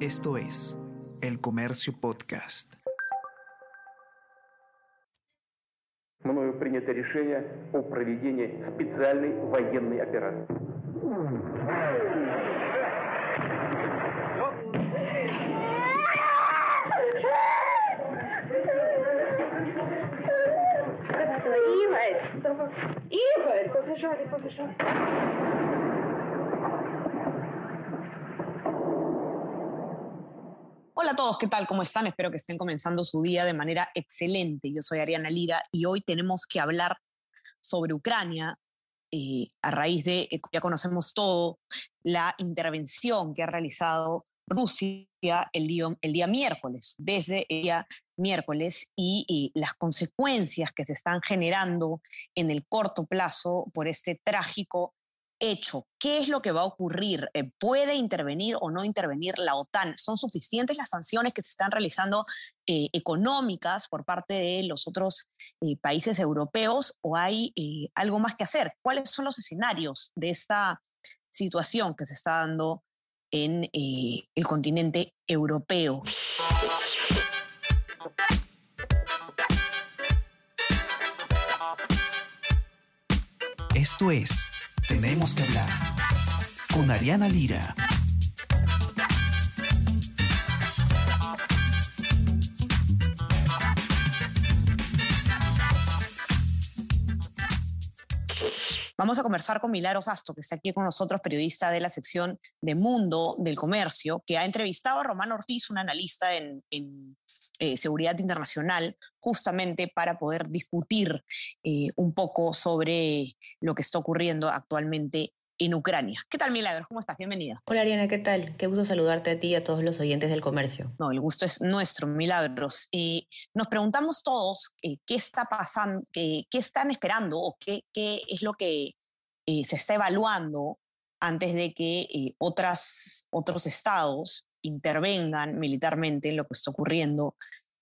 Esto es El Comercio Podcast. Мною принято решение о проведении специальной военной операции. Игорь! Игорь! Побежали, побежали. Hola a todos, ¿qué tal? ¿Cómo están? Espero que estén comenzando su día de manera excelente. Yo soy Ariana Lira y hoy tenemos que hablar sobre Ucrania eh, a raíz de, ya conocemos todo, la intervención que ha realizado Rusia el día, el día miércoles, desde el día miércoles, y, y las consecuencias que se están generando en el corto plazo por este trágico hecho, ¿qué es lo que va a ocurrir? Eh, ¿Puede intervenir o no intervenir la OTAN? ¿Son suficientes las sanciones que se están realizando eh, económicas por parte de los otros eh, países europeos o hay algo más que hacer? ¿Cuáles son los escenarios de esta situación que se está dando en el continente europeo? Esto es Tenemos que hablar con Ariana Lira. Vamos a conversar con Milagros Asto, que está aquí con nosotros, periodista de la sección de Mundo del Comercio, que ha entrevistado a Román Ortiz, un analista en, eh, seguridad internacional, justamente para poder discutir eh, un poco sobre lo que está ocurriendo actualmente en Ucrania. ¿Qué tal, Milagros? ¿Cómo estás? Bienvenida. Hola, Ariana, ¿qué tal? Qué gusto saludarte a ti y a todos los oyentes del comercio. No, el gusto es nuestro, Milagros. Eh, nos preguntamos todos eh, qué está pasando, qué, qué, están esperando o qué, qué es lo que eh, se está evaluando antes de que otras, otros estados intervengan militarmente en lo que está ocurriendo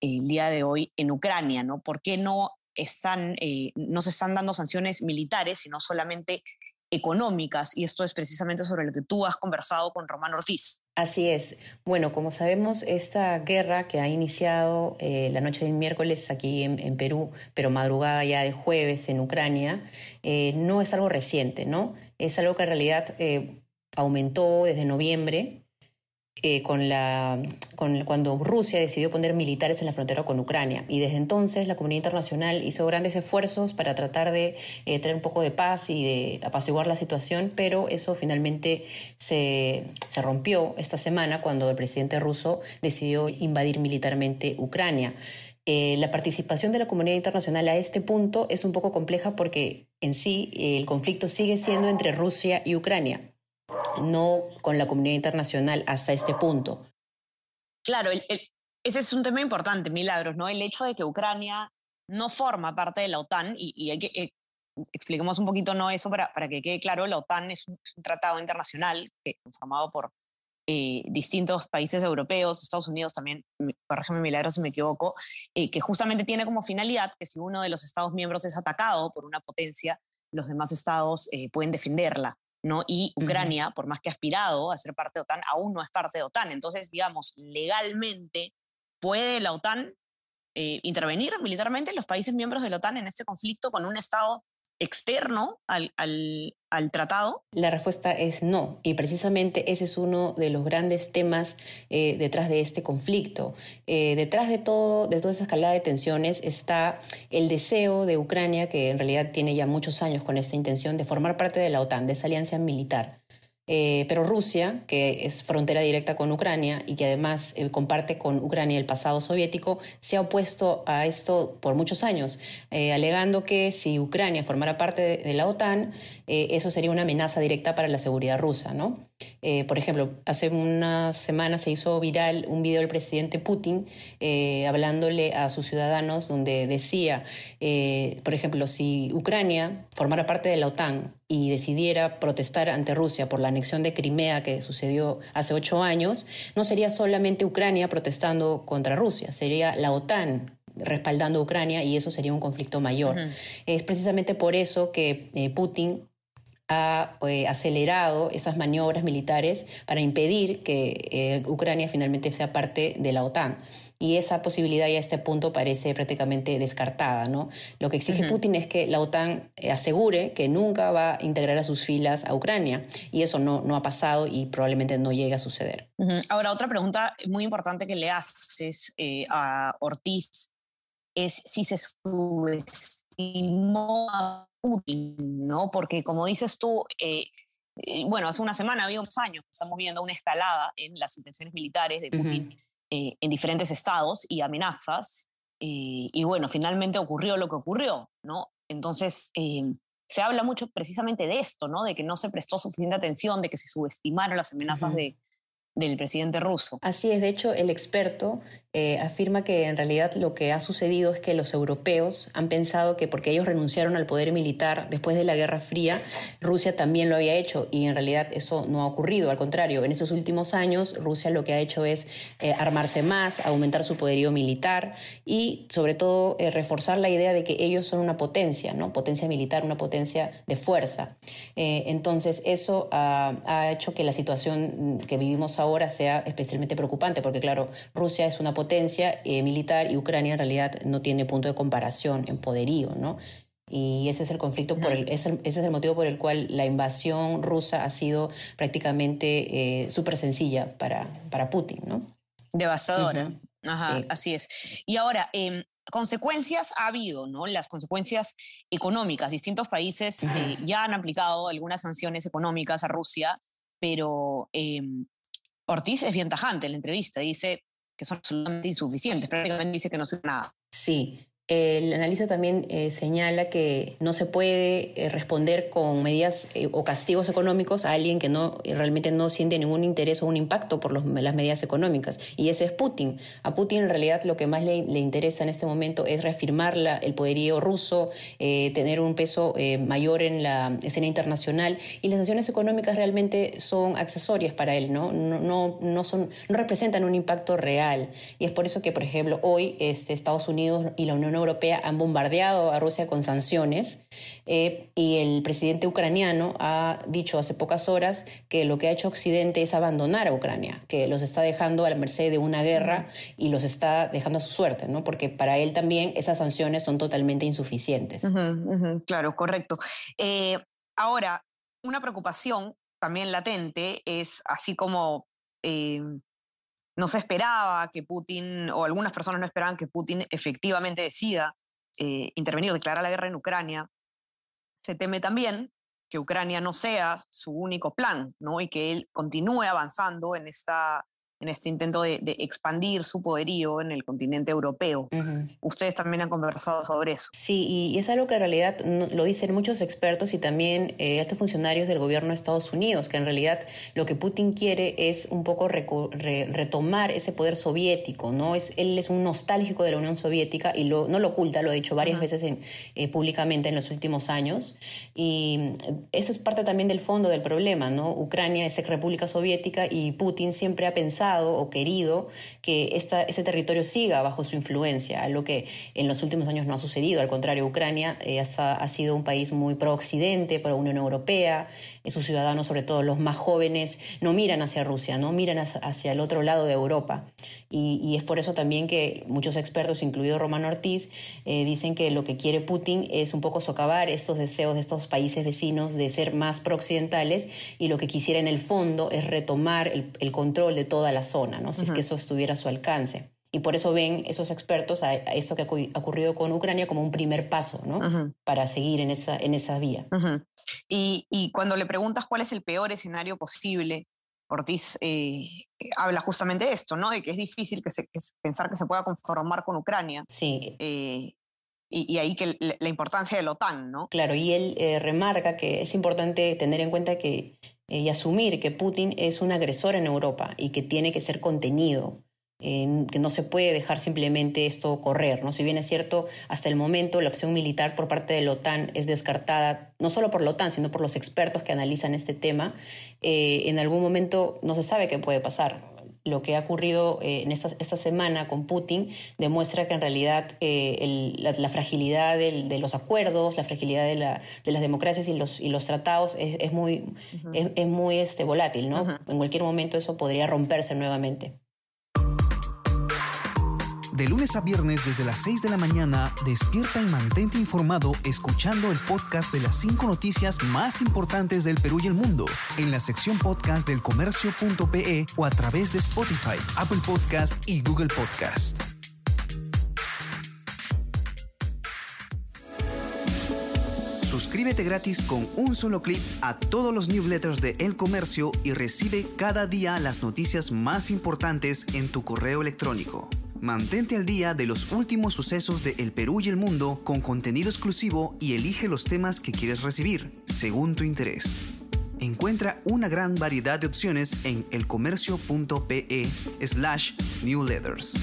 el día de hoy en Ucrania, ¿no? ¿Por qué no, están, no se están dando sanciones militares, sino solamente económicas y esto es precisamente sobre lo que tú has conversado con Román Ortiz. Así es. Bueno, como sabemos, esta guerra que ha iniciado eh, la noche del miércoles aquí en, Perú, pero madrugada ya de jueves en Ucrania, eh, no es algo reciente, ¿no? Es algo que en realidad eh, aumentó desde noviembre eh, con la, con, cuando Rusia decidió poner militares en la frontera con Ucrania. Y desde entonces la comunidad internacional hizo grandes esfuerzos para tratar de eh, tener un poco de paz y de apaciguar la situación, pero eso finalmente se, se rompió esta semana cuando el presidente ruso decidió invadir militarmente Ucrania. Eh, la participación de la comunidad internacional a este punto es un poco compleja porque en sí el conflicto sigue siendo entre Rusia y Ucrania no con la comunidad internacional hasta este punto. Claro, ese es un tema importante, Milagros, ¿no? El hecho de que Ucrania no forma parte de la OTAN, y, hay que, eh, expliquemos un poquito no eso para, para que quede claro, la OTAN es un, tratado internacional que, formado por eh, distintos países europeos, Estados Unidos también, corrígeme Milagros si me equivoco, eh, que justamente tiene como finalidad que si uno de los Estados miembros es atacado por una potencia, los demás estados pueden defenderla. ¿No? Y Ucrania, por más que ha aspirado a ser parte de OTAN, aún no es parte de OTAN. Entonces, digamos, legalmente, ¿puede la OTAN eh, intervenir militarmente los países miembros de la OTAN en este conflicto con un Estado externo al, al, tratado? La respuesta es no, y precisamente ese es uno de los grandes temas eh, detrás de este conflicto. Eh, detrás de, todo, de toda esa escalada de tensiones está el deseo de Ucrania, que en realidad tiene ya muchos años con esta intención de formar parte de la OTAN, de esa alianza militar. Eh, pero Rusia, que es frontera directa con Ucrania y que además eh, comparte con Ucrania el pasado soviético, se ha opuesto a esto por muchos años, eh, alegando que si Ucrania formara parte de, la OTAN, eso sería una amenaza directa para la seguridad rusa. ¿no? por ejemplo, hace unas semanas se hizo viral un video del presidente Putin hablándole a sus ciudadanos donde decía, por ejemplo, si Ucrania formara parte de la OTAN, y decidiera protestar ante Rusia por la anexión de Crimea que sucedió hace ocho años, no sería solamente Ucrania protestando contra Rusia, sería la OTAN respaldando a Ucrania y eso sería un conflicto mayor. Es precisamente por eso que eh, Putin ha eh, acelerado estas maniobras militares para impedir que eh, Ucrania finalmente sea parte de la OTAN y esa posibilidad ya a este punto parece prácticamente descartada. ¿no? Lo que exige Putin es que la OTAN eh, asegure que nunca va a integrar a sus filas a Ucrania y eso no, no ha pasado y probablemente no llegue a suceder. Ahora, otra pregunta muy importante que le haces a Ortiz es si se subestimó a Putin, ¿no? Porque como dices tú, eh, eh, bueno, hace una semana, había unos años, estamos viendo una escalada en las intenciones militares de Putin eh, en diferentes estados y amenazas. y bueno, finalmente ocurrió lo que ocurrió, ¿no? Entonces, se habla mucho precisamente de esto, ¿no? De que no se prestó suficiente atención, de que se subestimaron las amenazas de, del presidente ruso. Así es, de hecho el experto eh, afirma que en realidad lo que ha sucedido es que los europeos han pensado que porque ellos renunciaron al poder militar después de la Guerra Fría, Rusia también lo había hecho y en realidad eso no ha ocurrido, al contrario, en esos últimos años Rusia lo que ha hecho es eh, armarse más, aumentar su poderío militar y sobre todo eh, reforzar la idea de que ellos son una potencia, ¿no? Potencia militar, una potencia de fuerza. entonces eso ha hecho que la situación que vivimos ahora ahora sea especialmente preocupante, porque claro, Rusia es una potencia eh, militar y Ucrania en realidad no tiene punto de comparación en poderío, ¿no? Y ese es el conflicto, por el, ese, es el motivo por el cual la invasión rusa ha sido prácticamente eh, súper sencilla para, para Putin, ¿no? Devastadora. Ajá, así es. Y ahora, em, consecuencias ha habido, ¿no? Las consecuencias económicas. Distintos países eh, ya han aplicado algunas sanciones económicas a Rusia, pero em, Ortiz es bien tajante en la entrevista, dice que son absolutamente insuficientes, prácticamente dice que no sirve nada. Sí, el analista también eh, señala que no se puede eh, responder con medidas eh, o castigos económicos a alguien que no realmente no siente ningún interés o un impacto por las medidas económicas. Y ese es Putin. A Putin en realidad lo que más le, interesa en este momento es reafirmar la, el poderío ruso, tener un peso mayor en la escena internacional. Y las sanciones económicas realmente son accesorias para él, ¿no? No, no, no, son, no representan un impacto real. Y es por eso que, por ejemplo, hoy este, Estados Unidos y la Unión Europea han bombardeado a Rusia con sanciones eh, y el presidente ucraniano ha dicho hace pocas horas que lo que ha hecho Occidente es abandonar a Ucrania, que los está dejando a la merced de una guerra y los está dejando a su suerte, ¿no? porque para él también esas sanciones son totalmente insuficientes. claro, correcto. Eh, ahora, una preocupación también latente es así como... Eh, no se esperaba que Putin, o algunas personas no esperaban que Putin efectivamente decida eh, intervenir, declarar la guerra en Ucrania. Se teme también que Ucrania no sea su único plan, ¿no? Y que él continúe avanzando en esta en este intento de, expandir su poderío en el continente europeo. Ustedes también han conversado sobre eso. Sí, y es algo que en realidad lo dicen muchos expertos y también eh, altos funcionarios del gobierno de Estados Unidos, que en realidad lo que Putin quiere es un poco retomar ese poder soviético, ¿no? Es, él es un nostálgico de la Unión Soviética y lo, no lo oculta, lo ha dicho varias veces eh, públicamente en los últimos años. Y eso es parte también del fondo del problema, ¿no? Ucrania es república soviética y Putin siempre ha pensado o querido que esta, ese territorio siga bajo su influencia, algo que en los últimos años no ha sucedido. Al contrario, Ucrania eh, ha, sido un país muy pro-occidente, pro Unión Europea, y sus ciudadanos, sobre todo los más jóvenes, no miran hacia Rusia, no miran hacia el otro lado de Europa. Y, es por eso también que muchos expertos, incluido Romano Ortiz, eh, dicen que lo que quiere Putin es un poco socavar estos deseos de estos países vecinos de ser más pro-occidentales y lo que quisiera en el fondo es retomar el, el control de toda la la zona, ¿no? si es que eso estuviera a su alcance. Y por eso ven esos expertos a, esto que ha ocurrido con Ucrania como un primer paso ¿no? para seguir en esa, en esa vía. y, y, cuando le preguntas cuál es el peor escenario posible, Ortiz eh, habla justamente de esto, ¿no? de que es difícil que se, pensar que se pueda conformar con Ucrania. Sí. Eh, y, ahí que la, importancia de la OTAN, ¿no? Claro, y él eh, remarca que es importante tener en cuenta que eh, y asumir que Putin es un agresor en Europa y que tiene que ser contenido, que no se puede dejar simplemente esto correr. ¿no? Si bien es cierto, hasta el momento la opción militar por parte de la OTAN es descartada, no solo por la OTAN, sino por los expertos que analizan este tema, eh, en algún momento no se sabe qué puede pasar lo que ha ocurrido eh, en esta, esta, semana con Putin demuestra que en realidad eh, la, fragilidad de los acuerdos, la fragilidad de, la, de, las democracias y los, y los tratados es, es muy, es, muy este, volátil, ¿no? En cualquier momento eso podría romperse nuevamente. De lunes a viernes desde las 6 de la mañana, despierta y mantente informado escuchando el podcast de las 5 noticias más importantes del Perú y el mundo en la sección podcast del comercio.pe o a través de Spotify, Apple Podcast y Google Podcast. Suscríbete gratis con un solo clic a todos los newsletters de El Comercio y recibe cada día las noticias más importantes en tu correo electrónico. Mantente al día de los últimos sucesos de El Perú y el mundo con contenido exclusivo y elige los temas que quieres recibir, según tu interés. Encuentra una gran variedad de opciones en elcomercio.pe slash newsletters.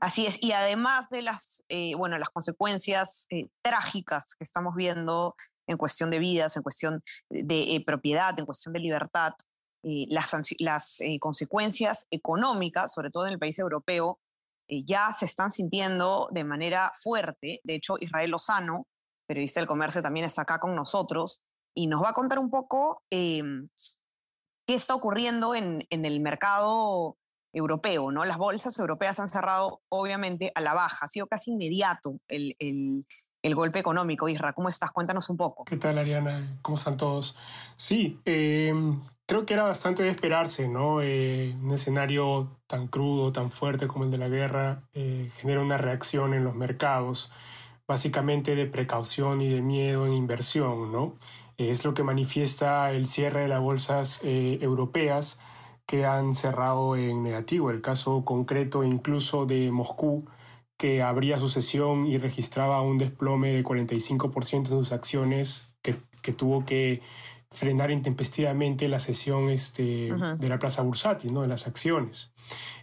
Así es, y además de las, eh, bueno, las consecuencias eh, trágicas que estamos viendo en cuestión de vidas, en cuestión de eh, propiedad, en cuestión de libertad, eh, las, eh, consecuencias económicas, sobre todo en el país europeo, eh, ya se están sintiendo de manera fuerte. De hecho, Israel Lozano, periodista del comercio, también está acá con nosotros y nos va a contar un poco em, qué está ocurriendo en, en, el mercado europeo. ¿no? Las bolsas europeas han cerrado, obviamente, a la baja. Ha sido casi inmediato el, el, el golpe económico. Isra, ¿cómo estás? Cuéntanos un poco. ¿Qué tal, Ariana? ¿Cómo están todos? Sí, eh, creo que era bastante de esperarse, ¿no? Eh, un escenario tan crudo, tan fuerte como el de la guerra, eh, genera una reacción en los mercados, básicamente de precaución y de miedo en inversión, ¿no? es lo que manifiesta el cierre de las bolsas eh, europeas que han cerrado en negativo. El caso concreto incluso de Moscú, que abría su sesión y registraba un desplome de 45% de sus acciones, que, que tuvo que frenar intempestivamente la sesión este, de la plaza bursátil, ¿no? de las acciones.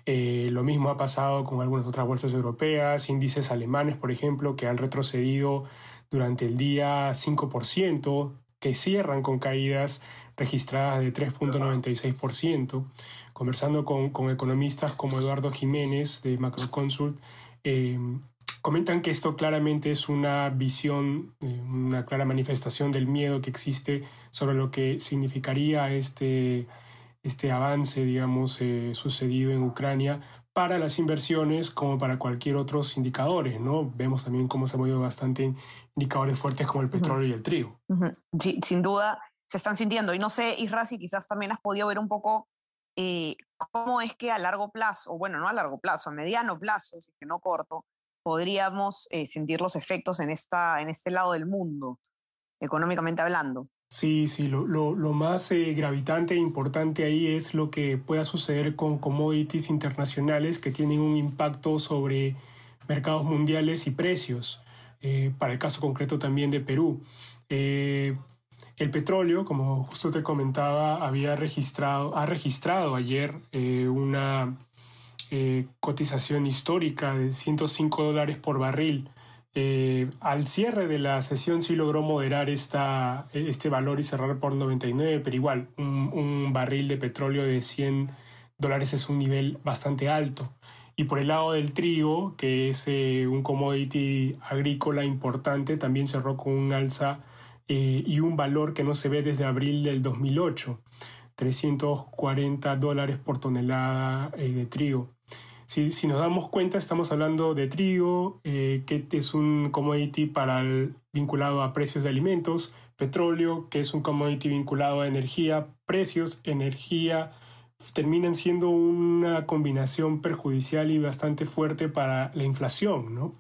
Eh, lo mismo ha pasado con algunas otras bolsas europeas, índices alemanes, por ejemplo, que han retrocedido durante el día 5%, que cierran con caídas registradas de 3.96%. Conversando con, con, economistas como Eduardo Jiménez de Macroconsult, eh, Comentan que esto claramente es una visión, eh, una clara manifestación del miedo que existe sobre lo que significaría este, este avance, digamos, eh, sucedido en Ucrania para las inversiones como para cualquier otros indicadores, ¿no? Vemos también cómo se han movido bastante indicadores fuertes como el petróleo y el trigo. sí, sin duda se están sintiendo. Y no sé, Isra, si quizás también has podido ver un poco eh, cómo es que a largo plazo, o bueno, no a largo plazo, a mediano plazo, si que no corto, podríamos eh, sentir los efectos en, esta, en este lado del mundo, económicamente hablando. Sí, sí, lo, lo, más eh, gravitante e importante ahí es lo que pueda suceder con commodities internacionales que tienen un impacto sobre mercados mundiales y precios. Eh, para el caso concreto también de Perú. el petróleo, como justo te comentaba, había registrado, ha registrado ayer una eh, cotización histórica de 105 dólares por barril. Eh, al cierre de la sesión sí logró moderar esta, este valor y cerrar por 99, pero igual, un, barril de petróleo de 100 dólares es un nivel bastante alto. Y por el lado del trigo, que es eh, un commodity agrícola importante, también cerró con un alza y un valor que no se ve desde abril del 2008, 340 dólares por tonelada de trigo. Si, si, nos damos cuenta, estamos hablando de trigo, eh, que es un commodity para vinculado a precios de alimentos, petróleo, que es un commodity vinculado a energía, precios, energía, terminan siendo una combinación perjudicial y bastante fuerte para la inflación, ¿no?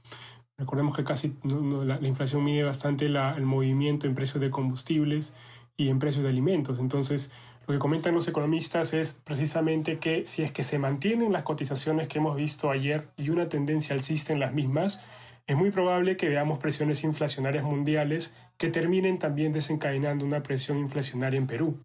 Recordemos que casi la, inflación mide bastante el movimiento en precios de combustibles y en precios de alimentos. Entonces, lo que comentan los economistas es precisamente que si es que se mantienen las cotizaciones que hemos visto ayer y una tendencia alcista en las mismas, es muy probable que veamos presiones inflacionarias mundiales que terminen también desencadenando una presión inflacionaria en Perú.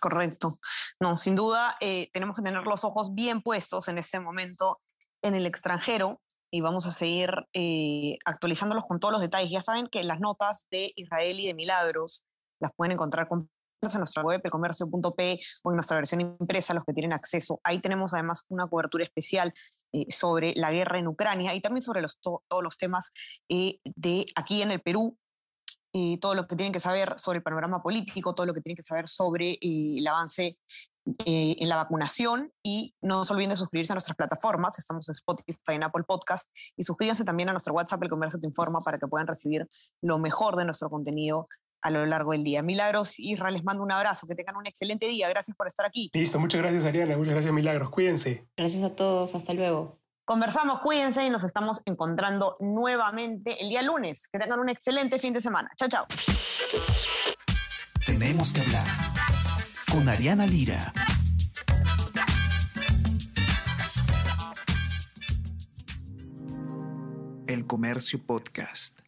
correcto. No, sin duda eh, tenemos que tener los ojos bien puestos en este momento en el extranjero y vamos a seguir eh, actualizándolos con todos los detalles. Ya saben que las notas de Israel y de Milagros las pueden encontrar con en nuestra web, elcomercio.p o en nuestra versión impresa, los que tienen acceso. Ahí tenemos además una cobertura especial eh, sobre la guerra en Ucrania y también sobre los todos los temas eh, de aquí en el Perú, eh, todo lo que tienen que saber sobre el panorama político, todo lo que tienen que saber sobre el avance en la vacunación y no se olviden de suscribirse a nuestras plataformas, estamos en Spotify, en Apple Podcast y suscríbanse también a nuestro WhatsApp, El Comercio Te Informa, para que puedan recibir lo mejor de nuestro contenido a lo largo del día. Milagros, Israel, les mando un abrazo, que tengan un excelente día, gracias por estar aquí. Listo, muchas gracias Ariana, muchas gracias Milagros, cuídense. Gracias a todos, hasta luego. Conversamos, cuídense y nos estamos encontrando nuevamente el día lunes. Que tengan un excelente fin de semana. Chao, chao. Tenemos que hablar con Ariana Lira. El Comercio Podcast.